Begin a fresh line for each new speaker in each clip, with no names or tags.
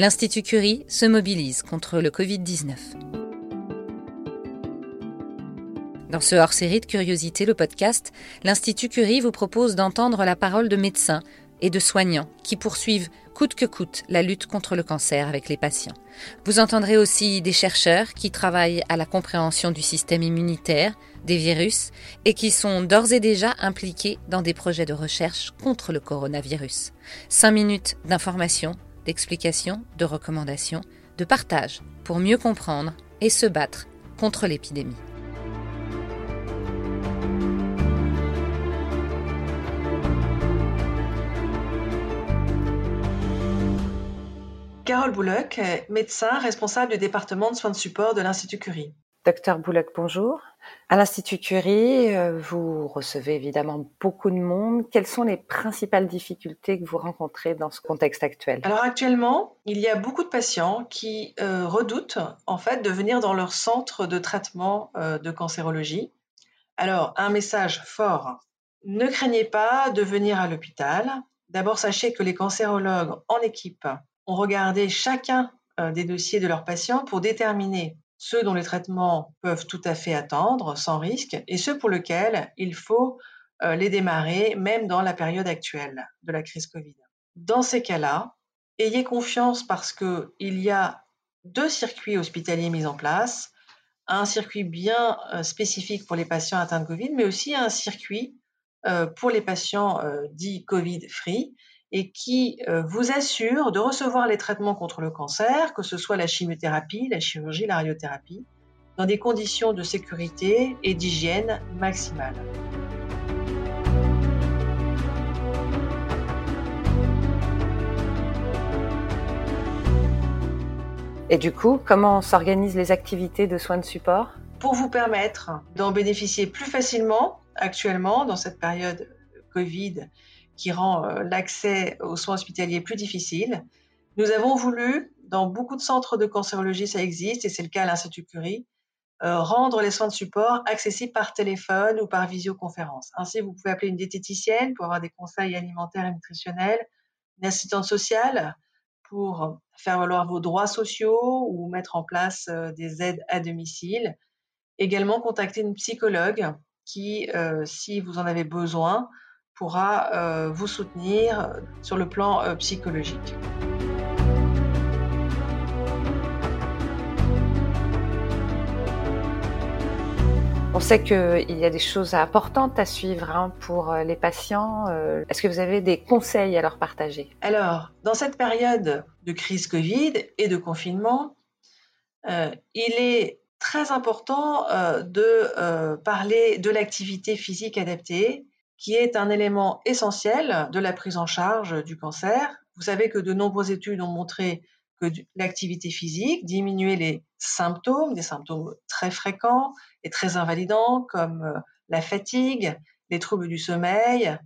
l'Institut Curie se mobilise contre le Covid-19. Dans ce hors-série de Curiosité, le podcast, l'Institut Curie vous propose d'entendre la parole de médecins et de soignants qui poursuivent coûte que coûte la lutte contre le cancer avec les patients. Vous entendrez aussi des chercheurs qui travaillent à la compréhension du système immunitaire, des virus, et qui sont d'ores et déjà impliqués dans des projets de recherche contre le coronavirus. Cinq minutes d'information, d'explication, de recommandations, de partage pour mieux comprendre et se battre contre l'épidémie.
Carole Bouloc, médecin responsable du département de soins de support de l'Institut Curie.
Docteur Bouloc, bonjour. À l'Institut Curie, euh, vous recevez évidemment beaucoup de monde. Quelles sont les principales difficultés que vous rencontrez dans ce contexte actuel?
Alors actuellement, il y a beaucoup de patients qui euh, redoutent en fait de venir dans leur centre de traitement euh, de cancérologie. Alors un message fort ne craignez pas de venir à l'hôpital. D'abord, sachez que les cancérologues en équipe ont regardé chacun des dossiers de leurs patients pour déterminer ceux dont les traitements peuvent tout à fait attendre sans risque et ceux pour lesquels il faut euh, les démarrer même dans la période actuelle de la crise Covid. Dans ces cas-là, ayez confiance parce qu'il y a deux circuits hospitaliers mis en place, un circuit bien euh, spécifique pour les patients atteints de Covid, mais aussi un circuit pour les patients dits Covid-free et qui euh, vous assure de recevoir les traitements contre le cancer, que ce soit la chimiothérapie, la chirurgie, la radiothérapie, dans des conditions de sécurité et d'hygiène maximales.
Et du coup, comment s'organisent les activités de soins de support?
Pour vous permettre d'en bénéficier plus facilement actuellement dans cette période Covid qui rend euh, l'accès aux soins hospitaliers plus difficile. Nous avons voulu, dans beaucoup de centres de cancérologie, ça existe, et c'est le cas à l'Institut Curie, euh, rendre les soins de support accessibles par téléphone ou par visioconférence. Ainsi, vous pouvez appeler une diététicienne pour avoir des conseils alimentaires et nutritionnels, une assistante sociale pour faire valoir vos droits sociaux ou mettre en place euh, des aides à domicile. Également, contacter une psychologue qui, si vous en avez besoin, pourra euh, vous soutenir sur le plan euh, psychologique.
On sait qu'il y a des choses importantes à suivre hein, pour euh, les patients. Est-ce que vous avez des conseils à leur partager?
Alors, dans cette période de crise Covid et de confinement, il est très important de parler de l'activité physique adaptée qui est un élément essentiel de la prise en charge du cancer. Vous savez que de nombreuses études ont montré que l'activité physique diminuait les symptômes, des symptômes très fréquents et très invalidants comme euh, la fatigue, les troubles du sommeil,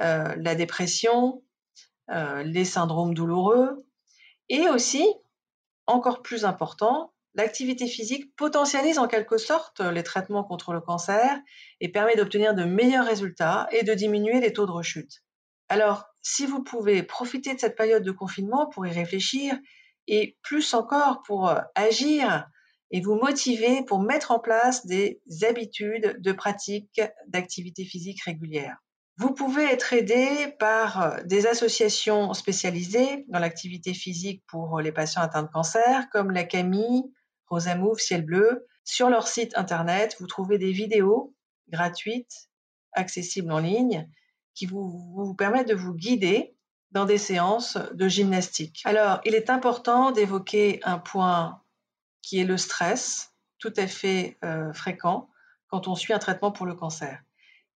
euh, la dépression, euh, les syndromes douloureux et aussi, encore plus important, L'activité physique potentialise en quelque sorte les traitements contre le cancer et permet d'obtenir de meilleurs résultats et de diminuer les taux de rechute. Alors, si vous pouvez profiter de cette période de confinement pour y réfléchir et plus encore pour euh, agir et vous motiver pour mettre en place des habitudes de pratique d'activité physique régulière. Vous pouvez être aidé par euh, des associations spécialisées dans l'activité physique pour les patients atteints de cancer, comme la CAMI, Rosa Move, Ciel Bleu. Sur leur site internet, vous trouvez des vidéos gratuites, accessibles en ligne, qui vous, vous permettent de vous guider dans des séances de gymnastique. Alors, il est important d'évoquer un point qui est le stress, tout à fait euh, fréquent quand on suit un traitement pour le cancer.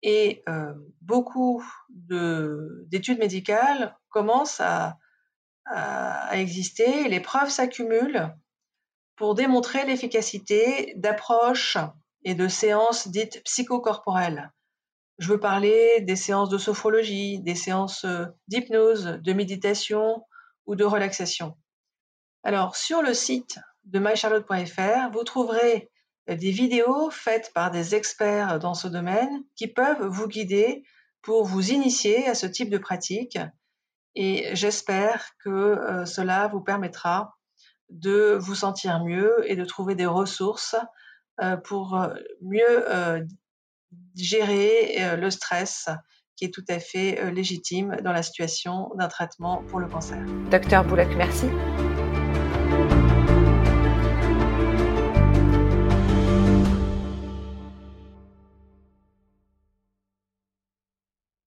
Et euh, beaucoup d'études médicales commencent à, à, à exister, les preuves s'accumulent pour démontrer l'efficacité d'approches et de séances dites psychocorporelles. Je veux parler des séances de sophrologie, des séances euh, d'hypnose, de méditation ou de relaxation. Alors, sur le site de mycharlotte.fr, vous trouverez des vidéos faites par des experts dans ce domaine qui peuvent vous guider pour vous initier à ce type de pratique Et j'espère que cela vous permettra de vous sentir mieux et de trouver des ressources pour mieux gérer le stress qui est tout à fait légitime dans la situation d'un traitement pour le cancer.
Docteur Bouloc, merci.